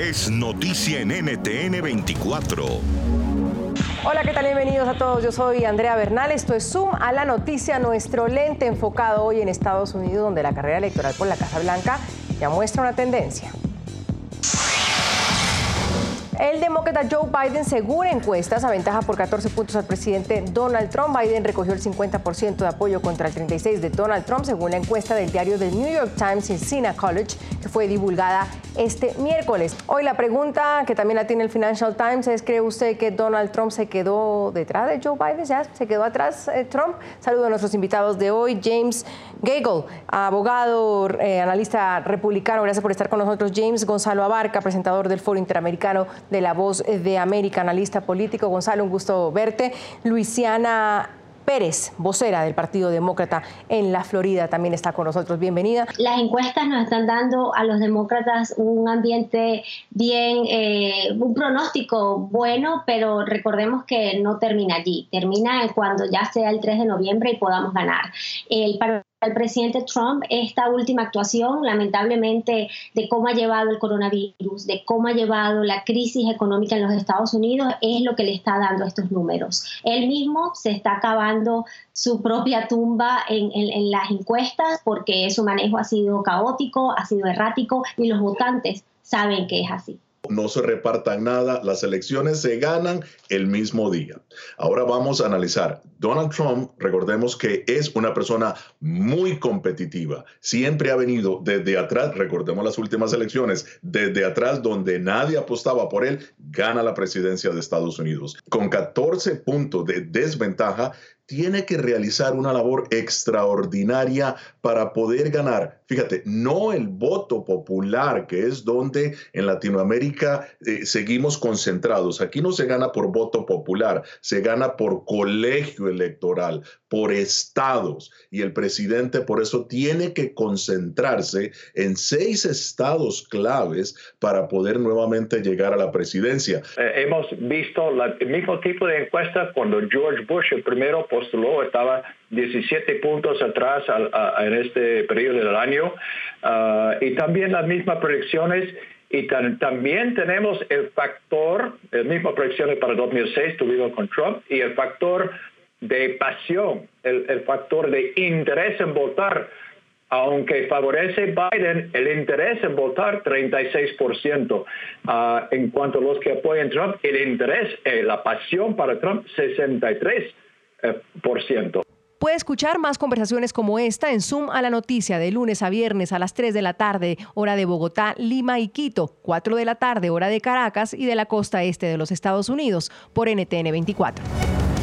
es noticia en NTN 24. Hola, ¿qué tal? Bienvenidos a todos. Yo soy Andrea Bernal. Esto es Zoom a la noticia, nuestro lente enfocado hoy en Estados Unidos, donde la carrera electoral por la Casa Blanca ya muestra una tendencia. El demócrata Joe Biden, según encuestas, aventaja por 14 puntos al presidente Donald Trump. Biden recogió el 50% de apoyo contra el 36% de Donald Trump, según la encuesta del diario The New York Times Siena College, que fue divulgada este miércoles. Hoy la pregunta que también la tiene el Financial Times es, ¿cree usted que Donald Trump se quedó detrás de Joe Biden? ¿Ya se quedó atrás eh, Trump? Saludo a nuestros invitados de hoy, James Gagel, abogado, eh, analista republicano. Gracias por estar con nosotros. James Gonzalo Abarca, presentador del Foro Interamericano de la Voz de América, analista político. Gonzalo, un gusto verte. Luisiana Pérez, vocera del Partido Demócrata en la Florida, también está con nosotros. Bienvenida. Las encuestas nos están dando a los demócratas un ambiente bien, eh, un pronóstico bueno, pero recordemos que no termina allí. Termina cuando ya sea el 3 de noviembre y podamos ganar. El al presidente Trump esta última actuación, lamentablemente, de cómo ha llevado el coronavirus, de cómo ha llevado la crisis económica en los Estados Unidos, es lo que le está dando estos números. Él mismo se está acabando su propia tumba en, en las encuestas porque su manejo ha sido caótico, ha sido errático y los votantes saben que es así no se repartan nada, las elecciones se ganan el mismo día. Ahora vamos a analizar. Donald Trump, recordemos que es una persona muy competitiva, siempre ha venido desde atrás, recordemos las últimas elecciones, desde atrás donde nadie apostaba por él, gana la presidencia de Estados Unidos. Con 14 puntos de desventaja, tiene que realizar una labor extraordinaria para poder ganar. Fíjate, no el voto popular, que es donde en Latinoamérica eh, seguimos concentrados. Aquí no se gana por voto popular, se gana por colegio electoral, por estados. Y el presidente por eso tiene que concentrarse en seis estados claves para poder nuevamente llegar a la presidencia. Eh, hemos visto el mismo tipo de encuesta cuando George Bush, el primero, postuló, estaba 17 puntos atrás en este periodo del año. Ah, y también las mismas proyecciones y también tenemos el factor, las mismas proyecciones para 2006 tuvimos con Trump, y el factor de pasión, el, factor de interés en votar. Aunque favorece Biden, el interés en votar 36%. Ah, en cuanto a los que apoyan Trump, el interés, eh, la pasión para Trump, 63%. Eh, Puede escuchar más conversaciones como esta en Zoom a la noticia de lunes a viernes a las 3 de la tarde, hora de Bogotá, Lima y Quito, 4 de la tarde, hora de Caracas y de la costa este de los Estados Unidos, por NTN 24.